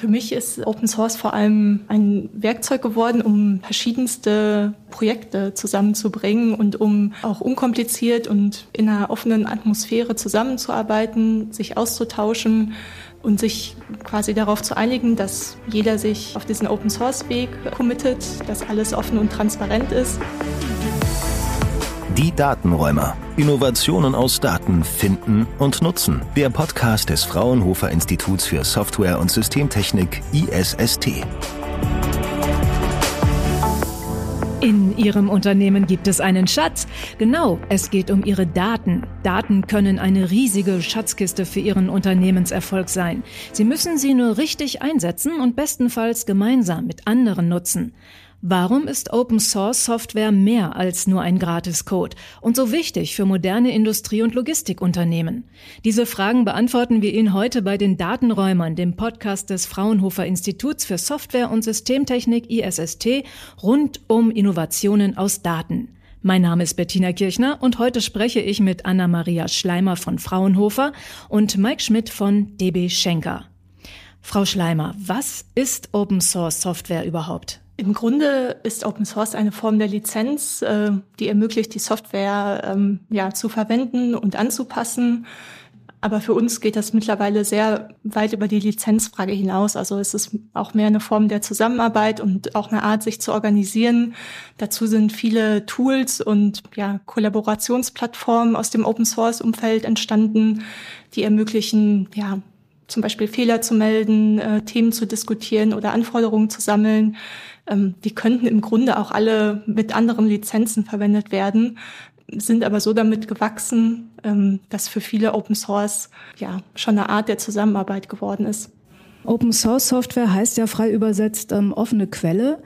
Für mich ist Open Source vor allem ein Werkzeug geworden, um verschiedenste Projekte zusammenzubringen und um auch unkompliziert und in einer offenen Atmosphäre zusammenzuarbeiten, sich auszutauschen und sich quasi darauf zu einigen, dass jeder sich auf diesen Open Source Weg committet, dass alles offen und transparent ist. Die Datenräumer. Innovationen aus Daten finden und nutzen. Der Podcast des Fraunhofer Instituts für Software und Systemtechnik ISST. In Ihrem Unternehmen gibt es einen Schatz. Genau, es geht um Ihre Daten. Daten können eine riesige Schatzkiste für Ihren Unternehmenserfolg sein. Sie müssen sie nur richtig einsetzen und bestenfalls gemeinsam mit anderen nutzen. Warum ist Open Source Software mehr als nur ein Gratiscode und so wichtig für moderne Industrie- und Logistikunternehmen? Diese Fragen beantworten wir Ihnen heute bei den Datenräumern, dem Podcast des Fraunhofer Instituts für Software und Systemtechnik ISST rund um Innovationen aus Daten. Mein Name ist Bettina Kirchner und heute spreche ich mit Anna-Maria Schleimer von Fraunhofer und Mike Schmidt von DB Schenker. Frau Schleimer, was ist Open Source Software überhaupt? Im Grunde ist Open Source eine Form der Lizenz, äh, die ermöglicht, die Software ähm, ja, zu verwenden und anzupassen. Aber für uns geht das mittlerweile sehr weit über die Lizenzfrage hinaus. Also es ist auch mehr eine Form der Zusammenarbeit und auch eine Art, sich zu organisieren. Dazu sind viele Tools und ja, Kollaborationsplattformen aus dem Open Source Umfeld entstanden, die ermöglichen, ja, zum Beispiel Fehler zu melden, äh, Themen zu diskutieren oder Anforderungen zu sammeln. Ähm, die könnten im Grunde auch alle mit anderen Lizenzen verwendet werden, sind aber so damit gewachsen, ähm, dass für viele Open Source ja schon eine Art der Zusammenarbeit geworden ist. Open Source Software heißt ja frei übersetzt ähm, offene Quelle.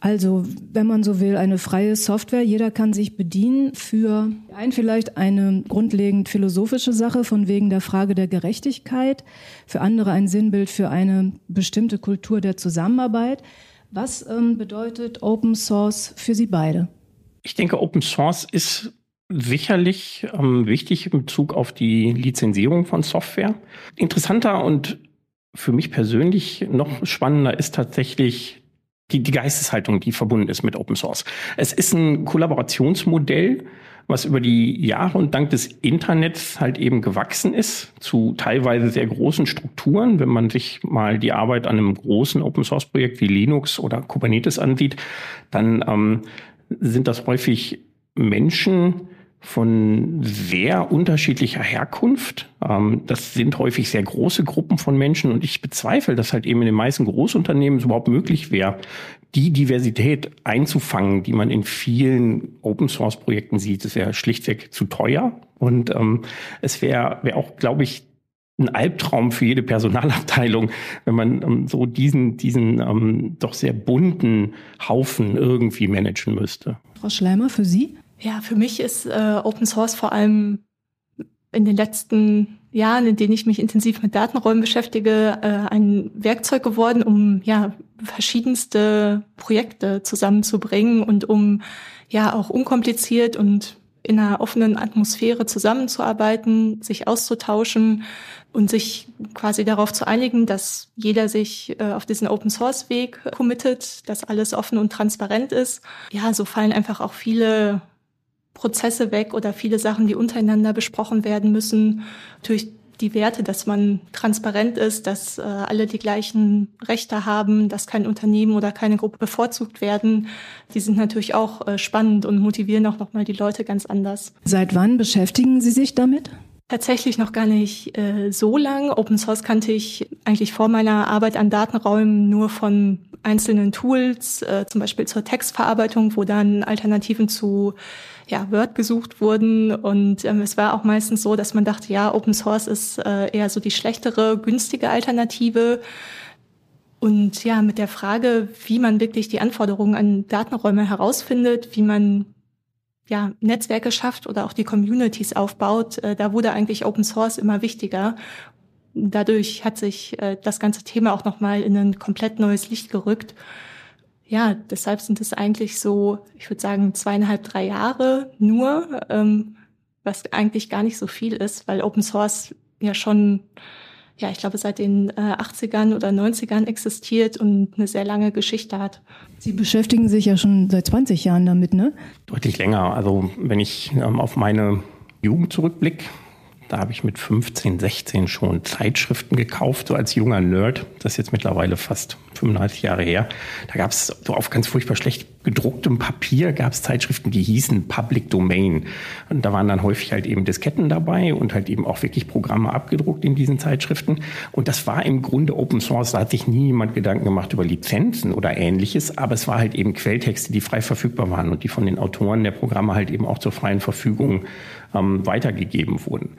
Also, wenn man so will, eine freie Software. Jeder kann sich bedienen für ein vielleicht eine grundlegend philosophische Sache von wegen der Frage der Gerechtigkeit, für andere ein Sinnbild für eine bestimmte Kultur der Zusammenarbeit. Was ähm, bedeutet Open Source für Sie beide? Ich denke, Open Source ist sicherlich ähm, wichtig in Bezug auf die Lizenzierung von Software. Interessanter und für mich persönlich noch spannender ist tatsächlich die, die Geisteshaltung, die verbunden ist mit Open Source. Es ist ein Kollaborationsmodell, was über die Jahre und dank des Internets halt eben gewachsen ist zu teilweise sehr großen Strukturen. Wenn man sich mal die Arbeit an einem großen Open Source Projekt wie Linux oder Kubernetes ansieht, dann ähm, sind das häufig Menschen, von sehr unterschiedlicher Herkunft. Ähm, das sind häufig sehr große Gruppen von Menschen und ich bezweifle, dass halt eben in den meisten Großunternehmen es überhaupt möglich wäre, die Diversität einzufangen, die man in vielen Open Source Projekten sieht. Es wäre schlichtweg zu teuer und ähm, es wäre wär auch, glaube ich, ein Albtraum für jede Personalabteilung, wenn man ähm, so diesen, diesen ähm, doch sehr bunten Haufen irgendwie managen müsste. Frau Schleimer, für Sie? Ja, für mich ist äh, Open Source vor allem in den letzten Jahren, in denen ich mich intensiv mit Datenräumen beschäftige, äh, ein Werkzeug geworden, um ja verschiedenste Projekte zusammenzubringen und um ja auch unkompliziert und in einer offenen Atmosphäre zusammenzuarbeiten, sich auszutauschen und sich quasi darauf zu einigen, dass jeder sich äh, auf diesen Open Source Weg committet, dass alles offen und transparent ist. Ja, so fallen einfach auch viele Prozesse weg oder viele Sachen, die untereinander besprochen werden müssen. Natürlich die Werte, dass man transparent ist, dass äh, alle die gleichen Rechte haben, dass kein Unternehmen oder keine Gruppe bevorzugt werden, die sind natürlich auch äh, spannend und motivieren auch nochmal die Leute ganz anders. Seit wann beschäftigen Sie sich damit? Tatsächlich noch gar nicht äh, so lang. Open Source kannte ich eigentlich vor meiner Arbeit an Datenräumen nur von einzelnen Tools, äh, zum Beispiel zur Textverarbeitung, wo dann Alternativen zu ja, Word gesucht wurden. Und ähm, es war auch meistens so, dass man dachte, ja, Open Source ist äh, eher so die schlechtere, günstige Alternative. Und ja, mit der Frage, wie man wirklich die Anforderungen an Datenräume herausfindet, wie man ja, Netzwerke schafft oder auch die Communities aufbaut, äh, da wurde eigentlich Open Source immer wichtiger. Dadurch hat sich äh, das ganze Thema auch nochmal in ein komplett neues Licht gerückt ja, deshalb sind es eigentlich so, ich würde sagen, zweieinhalb, drei Jahre nur, ähm, was eigentlich gar nicht so viel ist, weil Open Source ja schon ja, ich glaube, seit den äh, 80ern oder 90ern existiert und eine sehr lange Geschichte hat. Sie beschäftigen sich ja schon seit 20 Jahren damit, ne? Deutlich länger. Also wenn ich ähm, auf meine Jugend zurückblicke, da habe ich mit 15, 16 schon Zeitschriften gekauft, so als junger Nerd. Das ist jetzt mittlerweile fast 35 Jahre her. Da gab es so auf ganz furchtbar schlecht gedrucktem Papier gab es Zeitschriften, die hießen Public Domain. Und da waren dann häufig halt eben Disketten dabei und halt eben auch wirklich Programme abgedruckt in diesen Zeitschriften. Und das war im Grunde Open Source. Da hat sich nie jemand Gedanken gemacht über Lizenzen oder ähnliches. Aber es war halt eben Quelltexte, die frei verfügbar waren und die von den Autoren der Programme halt eben auch zur freien Verfügung ähm, weitergegeben wurden.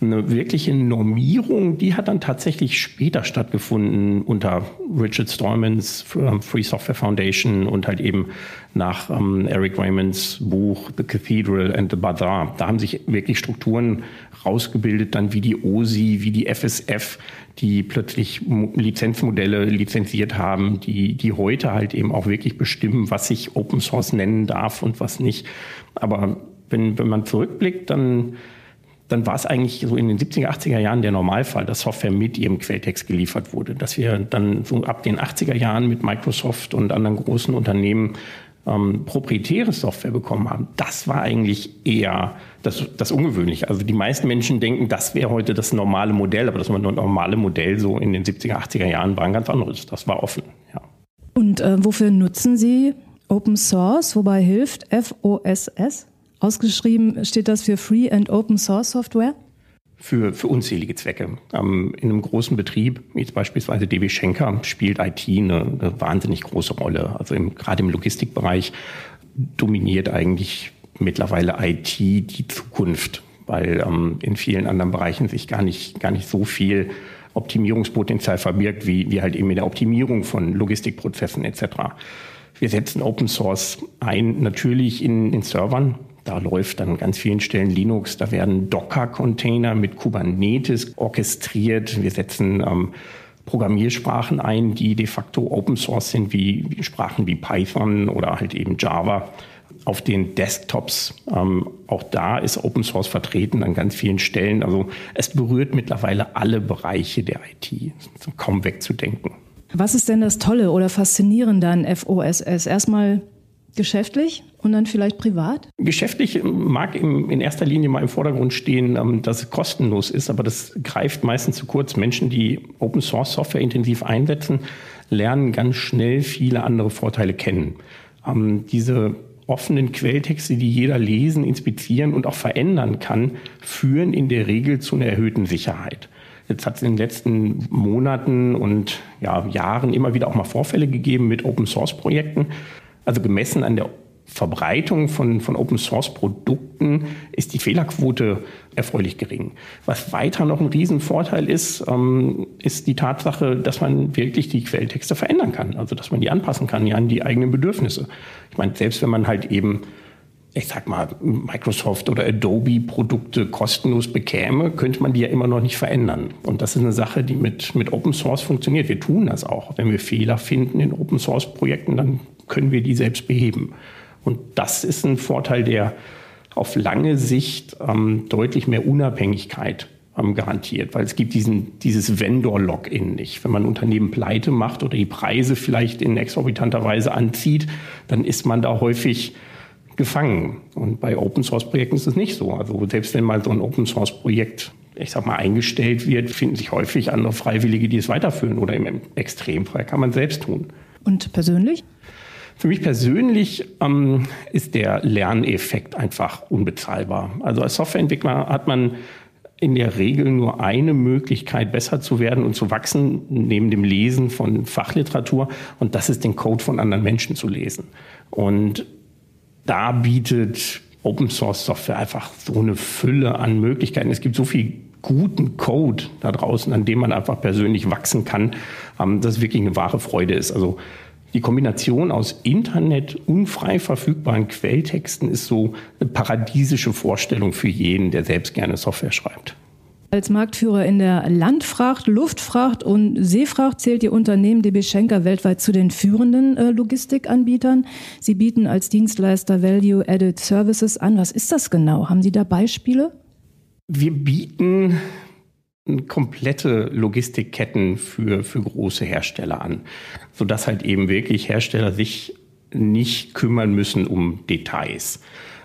Eine wirkliche Normierung, die hat dann tatsächlich später stattgefunden unter Richard Stallmans ähm, Free Software Foundation und halt eben nach ähm, Eric Raymonds Buch The Cathedral and the Bazaar. Da haben sich wirklich Strukturen rausgebildet, dann wie die OSI, wie die FSF, die plötzlich Lizenzmodelle lizenziert haben, die, die heute halt eben auch wirklich bestimmen, was sich Open Source nennen darf und was nicht. Aber wenn, wenn man zurückblickt, dann, dann war es eigentlich so in den 70er, 80er Jahren der Normalfall, dass Software mit ihrem Quelltext geliefert wurde. Dass wir dann so ab den 80er Jahren mit Microsoft und anderen großen Unternehmen ähm, proprietäre Software bekommen haben, das war eigentlich eher das, das Ungewöhnliche. Also die meisten Menschen denken, das wäre heute das normale Modell, aber das normale Modell so in den 70er, 80er Jahren war ein ganz anderes. Das war offen, ja. Und äh, wofür nutzen Sie Open Source? Wobei hilft FOSS? Ausgeschrieben steht das für Free and Open Source Software? Für, für unzählige Zwecke. Ähm, in einem großen Betrieb, wie jetzt beispielsweise DB Schenker, spielt IT eine, eine wahnsinnig große Rolle. Also im, gerade im Logistikbereich dominiert eigentlich mittlerweile IT die Zukunft, weil ähm, in vielen anderen Bereichen sich gar nicht, gar nicht so viel Optimierungspotenzial verbirgt, wie, wie halt eben in der Optimierung von Logistikprozessen etc. Wir setzen Open Source ein, natürlich in, in Servern, da läuft an ganz vielen Stellen Linux. Da werden Docker-Container mit Kubernetes orchestriert. Wir setzen ähm, Programmiersprachen ein, die de facto Open Source sind, wie, wie Sprachen wie Python oder halt eben Java. Auf den Desktops, ähm, auch da ist Open Source vertreten an ganz vielen Stellen. Also es berührt mittlerweile alle Bereiche der IT. Kaum wegzudenken. Was ist denn das Tolle oder Faszinierende an FOSS? Erstmal Geschäftlich und dann vielleicht privat? Geschäftlich mag in erster Linie mal im Vordergrund stehen, ähm, dass es kostenlos ist, aber das greift meistens zu kurz. Menschen, die Open Source Software intensiv einsetzen, lernen ganz schnell viele andere Vorteile kennen. Ähm, diese offenen Quelltexte, die jeder lesen, inspizieren und auch verändern kann, führen in der Regel zu einer erhöhten Sicherheit. Jetzt hat es in den letzten Monaten und ja, Jahren immer wieder auch mal Vorfälle gegeben mit Open Source Projekten, also gemessen an der Verbreitung von, von Open Source Produkten ist die Fehlerquote erfreulich gering. Was weiter noch ein Riesenvorteil ist, ähm, ist die Tatsache, dass man wirklich die Quelltexte verändern kann. Also dass man die anpassen kann ja, an die eigenen Bedürfnisse. Ich meine, selbst wenn man halt eben ich sag mal, Microsoft oder Adobe Produkte kostenlos bekäme, könnte man die ja immer noch nicht verändern. Und das ist eine Sache, die mit, mit Open Source funktioniert. Wir tun das auch. Wenn wir Fehler finden in Open Source Projekten, dann können wir die selbst beheben. Und das ist ein Vorteil, der auf lange Sicht ähm, deutlich mehr Unabhängigkeit ähm, garantiert, weil es gibt diesen, dieses Vendor-Login nicht. Wenn man ein Unternehmen pleite macht oder die Preise vielleicht in exorbitanter Weise anzieht, dann ist man da häufig gefangen. Und bei Open Source Projekten ist es nicht so. Also selbst wenn mal so ein Open Source Projekt, ich sag mal, eingestellt wird, finden sich häufig andere Freiwillige, die es weiterführen. Oder im Extremfall kann man selbst tun. Und persönlich? Für mich persönlich ähm, ist der Lerneffekt einfach unbezahlbar. Also als Softwareentwickler hat man in der Regel nur eine Möglichkeit, besser zu werden und zu wachsen, neben dem Lesen von Fachliteratur. Und das ist den Code von anderen Menschen zu lesen. Und da bietet Open Source Software einfach so eine Fülle an Möglichkeiten. Es gibt so viel guten Code da draußen, an dem man einfach persönlich wachsen kann, ähm, dass es wirklich eine wahre Freude ist. Also die Kombination aus Internet und frei verfügbaren Quelltexten ist so eine paradiesische Vorstellung für jeden, der selbst gerne Software schreibt. Als Marktführer in der Landfracht, Luftfracht und Seefracht zählt Ihr Unternehmen DB Schenker weltweit zu den führenden äh, Logistikanbietern. Sie bieten als Dienstleister Value-Added Services an. Was ist das genau? Haben Sie da Beispiele? Wir bieten komplette Logistikketten für, für große Hersteller an, sodass halt eben wirklich Hersteller sich nicht kümmern müssen um Details.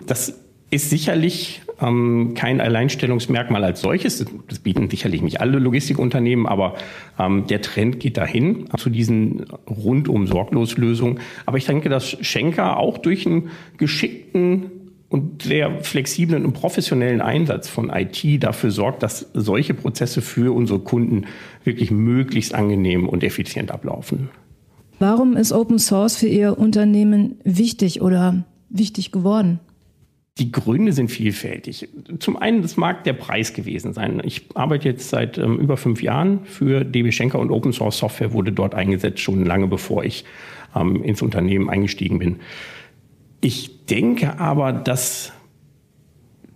Das ist sicherlich ähm, kein Alleinstellungsmerkmal als solches. Das bieten sicherlich nicht alle Logistikunternehmen, aber ähm, der Trend geht dahin zu diesen rundum sorglos Lösungen. Aber ich denke, dass Schenker auch durch einen geschickten und sehr flexiblen und professionellen Einsatz von IT dafür sorgt, dass solche Prozesse für unsere Kunden wirklich möglichst angenehm und effizient ablaufen. Warum ist Open Source für Ihr Unternehmen wichtig oder wichtig geworden? Die Gründe sind vielfältig. Zum einen, das mag der Preis gewesen sein. Ich arbeite jetzt seit ähm, über fünf Jahren für DB Schenker und Open Source Software wurde dort eingesetzt, schon lange bevor ich ähm, ins Unternehmen eingestiegen bin. Ich denke aber, dass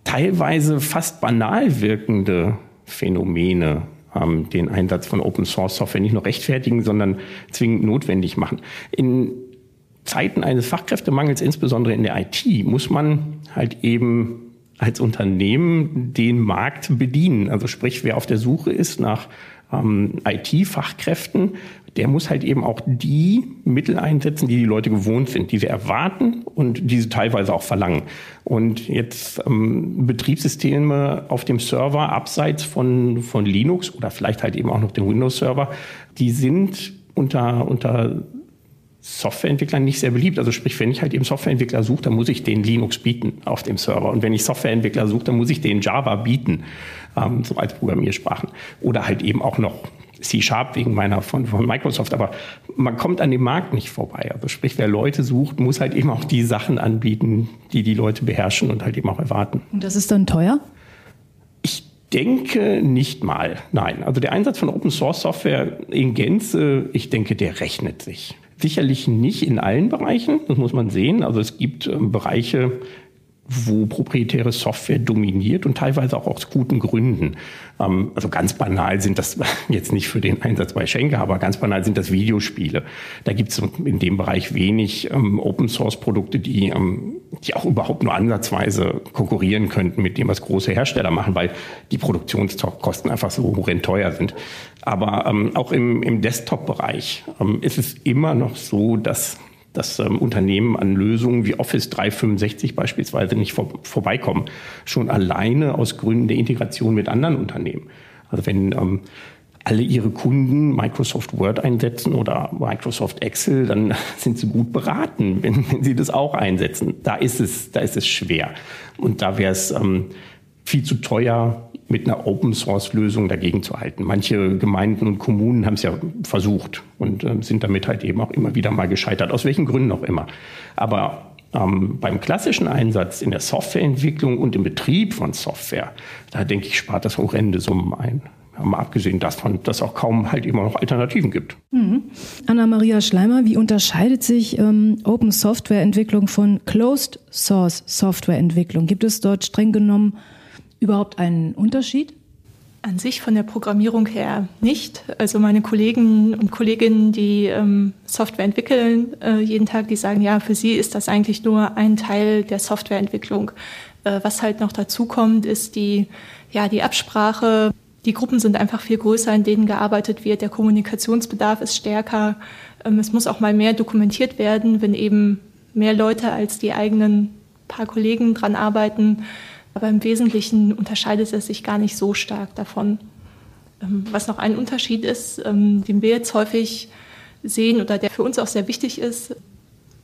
teilweise fast banal wirkende Phänomene ähm, den Einsatz von Open Source Software nicht nur rechtfertigen, sondern zwingend notwendig machen. In Zeiten eines Fachkräftemangels, insbesondere in der IT, muss man halt eben als Unternehmen den Markt bedienen. Also sprich, wer auf der Suche ist nach ähm, IT-Fachkräften, der muss halt eben auch die Mittel einsetzen, die die Leute gewohnt sind, die sie erwarten und die sie teilweise auch verlangen. Und jetzt ähm, Betriebssysteme auf dem Server abseits von, von Linux oder vielleicht halt eben auch noch dem Windows-Server, die sind unter, unter Softwareentwicklern nicht sehr beliebt. Also sprich, wenn ich halt eben Softwareentwickler suche, dann muss ich den Linux bieten auf dem Server. Und wenn ich Softwareentwickler suche, dann muss ich den Java bieten, ähm, so als Programmiersprachen. Oder halt eben auch noch C-Sharp wegen meiner von, von Microsoft. Aber man kommt an dem Markt nicht vorbei. Also sprich, wer Leute sucht, muss halt eben auch die Sachen anbieten, die die Leute beherrschen und halt eben auch erwarten. Und das ist dann teuer? Ich denke nicht mal. Nein. Also der Einsatz von Open Source Software in Gänze, ich denke, der rechnet sich. Sicherlich nicht in allen Bereichen, das muss man sehen. Also es gibt äh, Bereiche, wo proprietäre Software dominiert und teilweise auch aus guten Gründen. Ähm, also ganz banal sind das jetzt nicht für den Einsatz bei Schenker, aber ganz banal sind das Videospiele. Da gibt es in dem Bereich wenig ähm, Open-Source-Produkte, die, ähm, die auch überhaupt nur ansatzweise konkurrieren könnten mit dem, was große Hersteller machen, weil die Produktionskosten einfach so horrend teuer sind. Aber auch im, im Desktop-Bereich ist es immer noch so, dass dass ähm, Unternehmen an Lösungen wie Office 365 beispielsweise nicht vor, vorbeikommen. Schon alleine aus Gründen der Integration mit anderen Unternehmen. Also wenn ähm, alle ihre Kunden Microsoft Word einsetzen oder Microsoft Excel, dann sind sie gut beraten, wenn, wenn sie das auch einsetzen. Da ist es, da ist es schwer. Und da wäre es ähm, viel zu teuer, mit einer Open-Source-Lösung dagegen zu halten. Manche Gemeinden und Kommunen haben es ja versucht und äh, sind damit halt eben auch immer wieder mal gescheitert, aus welchen Gründen auch immer. Aber ähm, beim klassischen Einsatz in der Softwareentwicklung und im Betrieb von Software, da denke ich, spart das horrende Summen ein. Mal abgesehen davon, dass es auch kaum halt immer noch Alternativen gibt. Mhm. Anna-Maria Schleimer, wie unterscheidet sich ähm, Open Software Entwicklung von Closed Source Software Entwicklung? Gibt es dort streng genommen überhaupt einen Unterschied? An sich von der Programmierung her nicht. Also meine Kollegen und Kolleginnen, die ähm, Software entwickeln äh, jeden Tag, die sagen, ja, für sie ist das eigentlich nur ein Teil der Softwareentwicklung. Äh, was halt noch dazu kommt, ist die, ja, die Absprache. Die Gruppen sind einfach viel größer, in denen gearbeitet wird. Der Kommunikationsbedarf ist stärker. Ähm, es muss auch mal mehr dokumentiert werden, wenn eben mehr Leute als die eigenen paar Kollegen dran arbeiten aber im Wesentlichen unterscheidet es sich gar nicht so stark davon. Ähm, was noch ein Unterschied ist, ähm, den wir jetzt häufig sehen oder der für uns auch sehr wichtig ist,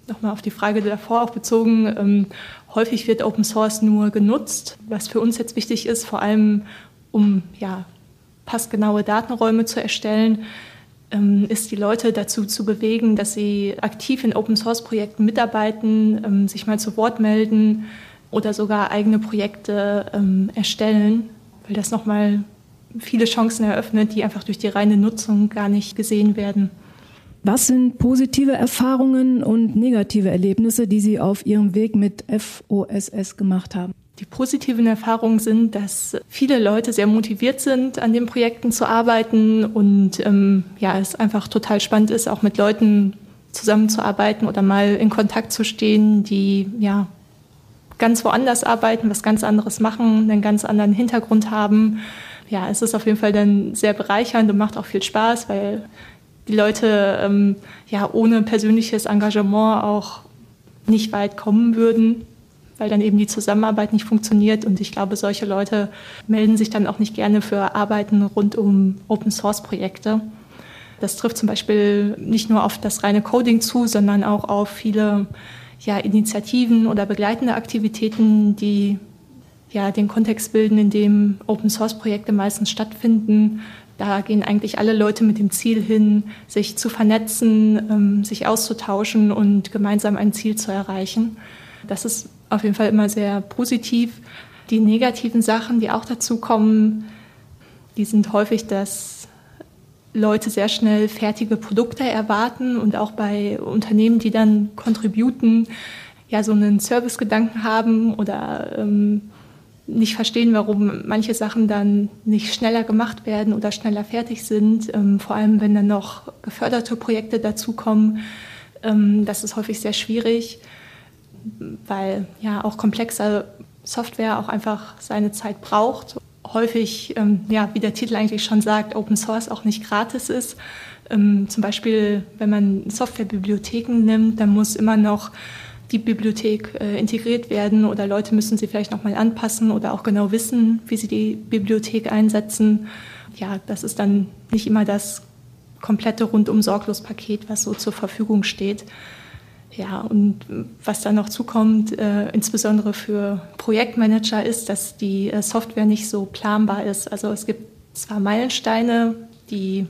nochmal auf die Frage davor auch bezogen, ähm, häufig wird Open Source nur genutzt. Was für uns jetzt wichtig ist, vor allem um ja, passgenaue Datenräume zu erstellen, ist die Leute dazu zu bewegen, dass sie aktiv in Open Source Projekten mitarbeiten, sich mal zu Wort melden, oder sogar eigene Projekte ähm, erstellen, weil das nochmal viele Chancen eröffnet, die einfach durch die reine Nutzung gar nicht gesehen werden. Was sind positive Erfahrungen und negative Erlebnisse, die Sie auf Ihrem Weg mit FOSS gemacht haben? Die positiven Erfahrungen sind, dass viele Leute sehr motiviert sind, an den Projekten zu arbeiten und ähm, ja, es einfach total spannend ist, auch mit Leuten zusammenzuarbeiten oder mal in Kontakt zu stehen, die ja ganz woanders arbeiten, was ganz anderes machen, einen ganz anderen Hintergrund haben. ja, es ist auf jeden Fall dann sehr bereichernd und macht auch viel Spaß, weil die Leute ähm, ja ohne persönliches Engagement auch nicht weit kommen würden, weil dann eben die Zusammenarbeit nicht funktioniert. Und ich glaube, solche Leute melden sich dann auch nicht gerne für Arbeiten rund um Open-Source-Projekte. Das trifft zum Beispiel nicht nur auf das reine Coding zu, sondern auch auf viele ja, Initiativen oder begleitende Aktivitäten, die ja, den Kontext bilden, in dem Open-Source-Projekte meistens stattfinden. Da gehen eigentlich alle Leute mit dem Ziel hin, sich zu vernetzen, ähm, sich auszutauschen und gemeinsam ein Ziel zu erreichen. Das ist auf jeden Fall immer sehr positiv. Die negativen Sachen, die auch dazu kommen, die sind häufig, dass Leute sehr schnell fertige Produkte erwarten und auch bei Unternehmen, die dann contributen, ja so einen Servicegedanken haben oder ähm, nicht verstehen, warum manche Sachen dann nicht schneller gemacht werden oder schneller fertig sind. Ähm, vor allem, wenn dann noch geförderte Projekte dazukommen. Ähm, das ist häufig sehr schwierig, weil ja auch komplexe Software auch einfach seine Zeit braucht. Häufig, ähm, ja, wie der Titel eigentlich schon sagt, Open Source auch nicht gratis ist. Ähm, zum Beispiel, wenn man Softwarebibliotheken nimmt, dann muss immer noch die Bibliothek äh, integriert werden oder Leute müssen sie vielleicht nochmal anpassen oder auch genau wissen, wie sie die Bibliothek einsetzen. Ja, das ist dann nicht immer das komplette rundum sorglos Paket, was so zur Verfügung steht. Ja, und was dann noch zukommt, äh, insbesondere für Projektmanager, ist, dass die äh, Software nicht so planbar ist. Also es gibt zwar Meilensteine, die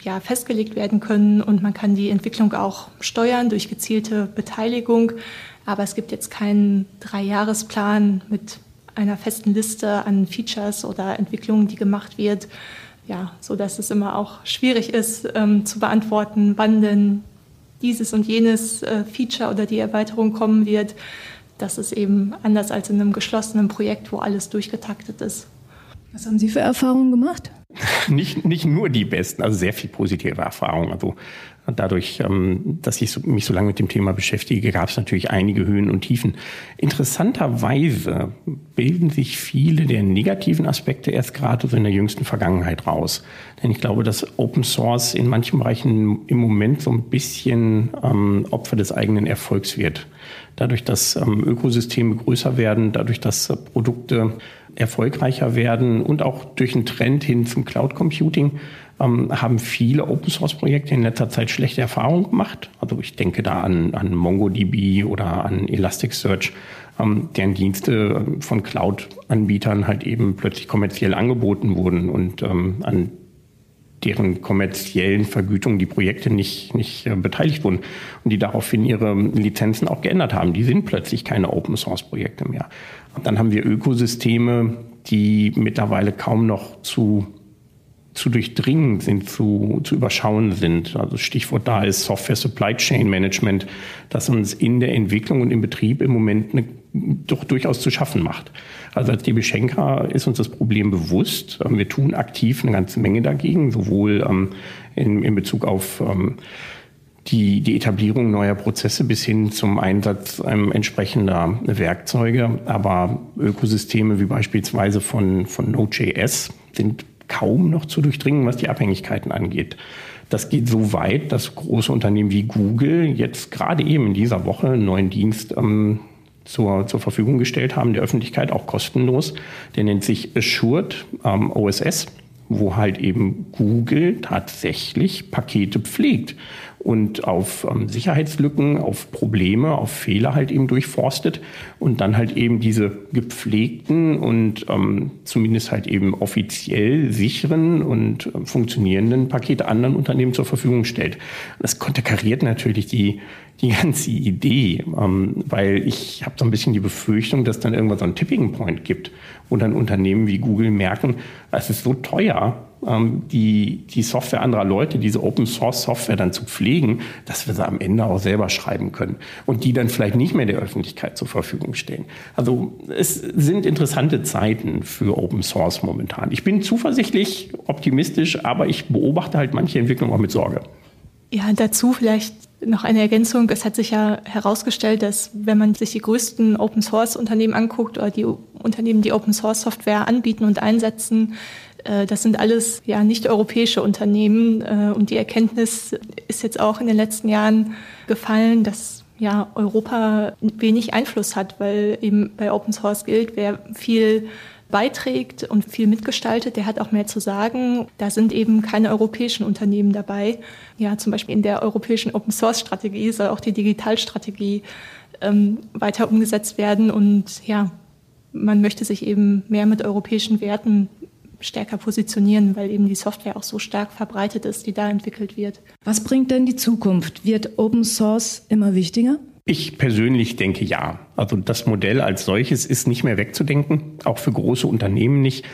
ja, festgelegt werden können und man kann die Entwicklung auch steuern durch gezielte Beteiligung. Aber es gibt jetzt keinen Dreijahresplan mit einer festen Liste an Features oder Entwicklungen, die gemacht wird. Ja, so es immer auch schwierig ist ähm, zu beantworten, wann denn dieses und jenes äh, Feature oder die Erweiterung kommen wird. Das ist eben anders als in einem geschlossenen Projekt, wo alles durchgetaktet ist. Was haben Sie für Erfahrungen gemacht? nicht, nicht nur die besten, also sehr viel positive Erfahrungen. Also dadurch, ähm, dass ich mich so lange mit dem Thema beschäftige, gab es natürlich einige Höhen und Tiefen. Interessanterweise bilden sich viele der negativen Aspekte erst gerade so in der jüngsten Vergangenheit raus. Denn ich glaube, dass Open Source in manchen Bereichen im Moment so ein bisschen ähm, Opfer des eigenen Erfolgs wird. Dadurch, dass ähm, Ökosysteme größer werden, dadurch, dass äh, Produkte erfolgreicher werden und auch durch einen Trend hin zum Cloud Computing ähm, haben viele Open Source Projekte in letzter Zeit schlechte Erfahrungen gemacht. Also ich denke da an, an MongoDB oder an Elasticsearch, ähm, deren Dienste von Cloud-Anbietern halt eben plötzlich kommerziell angeboten wurden und ähm, an deren kommerziellen Vergütung die Projekte nicht, nicht äh, beteiligt wurden und die daraufhin ihre Lizenzen auch geändert haben. Die sind plötzlich keine Open Source Projekte mehr. Und dann haben wir Ökosysteme, die mittlerweile kaum noch zu zu durchdringen sind, zu, zu überschauen sind. Also Stichwort da ist Software Supply Chain Management, das uns in der Entwicklung und im Betrieb im Moment eine, doch durchaus zu schaffen macht. Also als DB Schenker ist uns das Problem bewusst. Wir tun aktiv eine ganze Menge dagegen, sowohl ähm, in, in Bezug auf ähm, die, die Etablierung neuer Prozesse bis hin zum Einsatz ähm, entsprechender Werkzeuge. Aber Ökosysteme wie beispielsweise von, von Node.js sind kaum noch zu durchdringen, was die Abhängigkeiten angeht. Das geht so weit, dass große Unternehmen wie Google jetzt gerade eben in dieser Woche einen neuen Dienst ähm, zur, zur Verfügung gestellt haben, der Öffentlichkeit auch kostenlos. Der nennt sich Assured ähm, OSS, wo halt eben Google tatsächlich Pakete pflegt und auf ähm, Sicherheitslücken, auf Probleme, auf Fehler halt eben durchforstet und dann halt eben diese gepflegten und ähm, zumindest halt eben offiziell sicheren und äh, funktionierenden Pakete anderen Unternehmen zur Verfügung stellt. Das konterkariert natürlich die die ganze Idee, ähm, weil ich habe so ein bisschen die Befürchtung, dass dann irgendwann so ein Tipping Point gibt, wo dann Unternehmen wie Google merken, es ist so teuer, die, die Software anderer Leute, diese Open Source Software dann zu pflegen, dass wir sie am Ende auch selber schreiben können und die dann vielleicht nicht mehr der Öffentlichkeit zur Verfügung stehen. Also es sind interessante Zeiten für Open Source momentan. Ich bin zuversichtlich, optimistisch, aber ich beobachte halt manche Entwicklungen auch mit Sorge. Ja, dazu vielleicht noch eine Ergänzung. Es hat sich ja herausgestellt, dass wenn man sich die größten Open Source Unternehmen anguckt oder die Unternehmen, die Open Source Software anbieten und einsetzen, das sind alles ja nicht europäische Unternehmen äh, und die Erkenntnis ist jetzt auch in den letzten Jahren gefallen, dass ja Europa wenig Einfluss hat, weil eben bei Open Source gilt, wer viel beiträgt und viel mitgestaltet, der hat auch mehr zu sagen. Da sind eben keine europäischen Unternehmen dabei. Ja, zum Beispiel in der europäischen Open Source Strategie soll auch die Digitalstrategie ähm, weiter umgesetzt werden und ja, man möchte sich eben mehr mit europäischen Werten stärker positionieren, weil eben die Software auch so stark verbreitet ist, die da entwickelt wird. Was bringt denn die Zukunft? Wird Open Source immer wichtiger? Ich persönlich denke ja. Also das Modell als solches ist nicht mehr wegzudenken, auch für große Unternehmen nicht.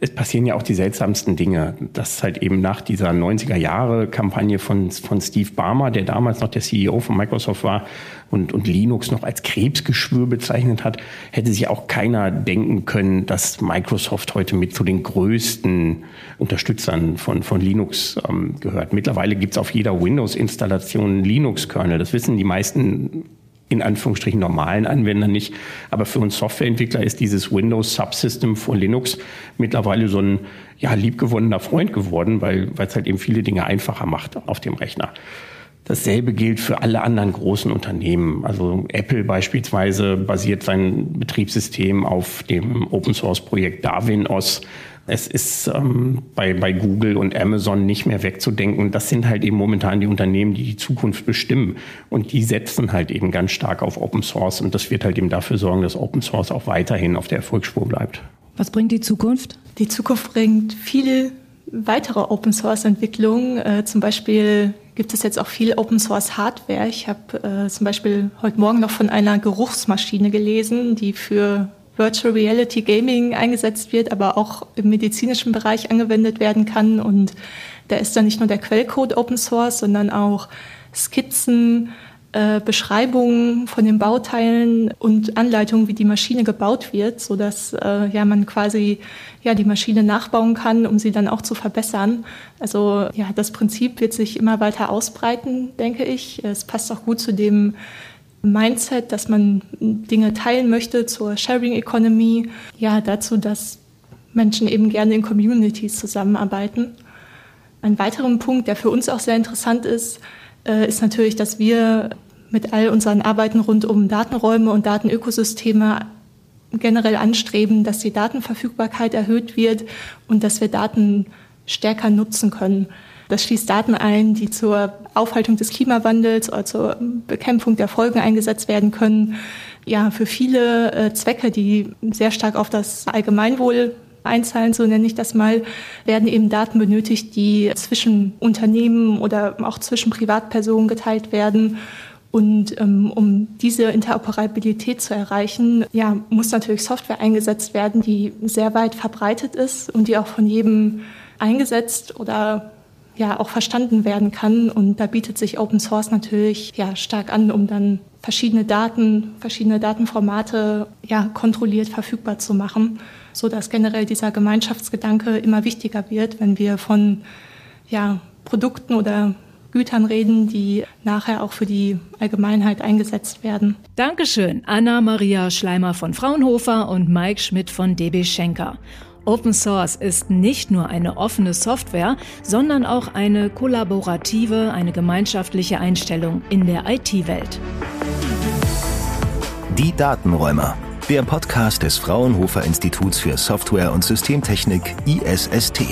Es passieren ja auch die seltsamsten Dinge. Das halt eben nach dieser 90er Jahre Kampagne von, von Steve Barmer, der damals noch der CEO von Microsoft war und, und Linux noch als Krebsgeschwür bezeichnet hat, hätte sich auch keiner denken können, dass Microsoft heute mit zu den größten Unterstützern von, von Linux ähm, gehört. Mittlerweile gibt's auf jeder Windows-Installation Linux-Kernel. Das wissen die meisten in Anführungsstrichen normalen Anwender nicht. Aber für uns Softwareentwickler ist dieses Windows Subsystem von Linux mittlerweile so ein ja, liebgewonnener Freund geworden, weil es halt eben viele Dinge einfacher macht auf dem Rechner. Dasselbe gilt für alle anderen großen Unternehmen. Also Apple beispielsweise basiert sein Betriebssystem auf dem Open Source Projekt Darwin OS. Es ist ähm, bei, bei Google und Amazon nicht mehr wegzudenken. Das sind halt eben momentan die Unternehmen, die die Zukunft bestimmen. Und die setzen halt eben ganz stark auf Open Source. Und das wird halt eben dafür sorgen, dass Open Source auch weiterhin auf der Erfolgsspur bleibt. Was bringt die Zukunft? Die Zukunft bringt viele weitere Open Source Entwicklungen. Äh, zum Beispiel gibt es jetzt auch viel Open Source Hardware. Ich habe äh, zum Beispiel heute Morgen noch von einer Geruchsmaschine gelesen, die für Virtual Reality Gaming eingesetzt wird, aber auch im medizinischen Bereich angewendet werden kann. Und da ist dann nicht nur der Quellcode Open Source, sondern auch Skizzen, äh, Beschreibungen von den Bauteilen und Anleitungen, wie die Maschine gebaut wird, so dass äh, ja man quasi ja die Maschine nachbauen kann, um sie dann auch zu verbessern. Also ja, das Prinzip wird sich immer weiter ausbreiten, denke ich. Es passt auch gut zu dem Mindset, dass man Dinge teilen möchte zur Sharing Economy. Ja, dazu, dass Menschen eben gerne in Communities zusammenarbeiten. Ein weiterer Punkt, der für uns auch sehr interessant ist, äh, ist natürlich, dass wir mit all unseren Arbeiten rund um Datenräume und Datenökosysteme generell anstreben, dass die Datenverfügbarkeit erhöht wird und dass wir Daten stärker nutzen können. Das schließt Daten ein, die zur Aufhaltung des Klimawandels oder zur Bekämpfung der Folgen eingesetzt werden können. Ja, für viele äh, Zwecke, die sehr stark auf das Allgemeinwohl einzahlen, so nenne ich das mal, werden eben Daten benötigt, die zwischen Unternehmen oder auch zwischen Privatpersonen geteilt werden und ähm, um diese Interoperabilität zu erreichen, ja, muss natürlich Software eingesetzt werden, die sehr weit verbreitet ist und die auch von jedem eingesetzt oder ja auch verstanden werden kann. Und da bietet sich Open Source natürlich ja stark an, um dann verschiedene Daten, verschiedene Datenformate ja kontrolliert verfügbar zu machen, so dass generell dieser Gemeinschaftsgedanke immer wichtiger wird, wenn wir von ja Produkten oder Gütern reden, die nachher auch für die Allgemeinheit eingesetzt werden. Dankeschön, Anna-Maria Schleimer von Fraunhofer und Mike Schmidt von DB Schenker. Open Source ist nicht nur eine offene Software, sondern auch eine kollaborative, eine gemeinschaftliche Einstellung in der IT-Welt. Die Datenräumer, der Podcast des Fraunhofer Instituts für Software und Systemtechnik ISST.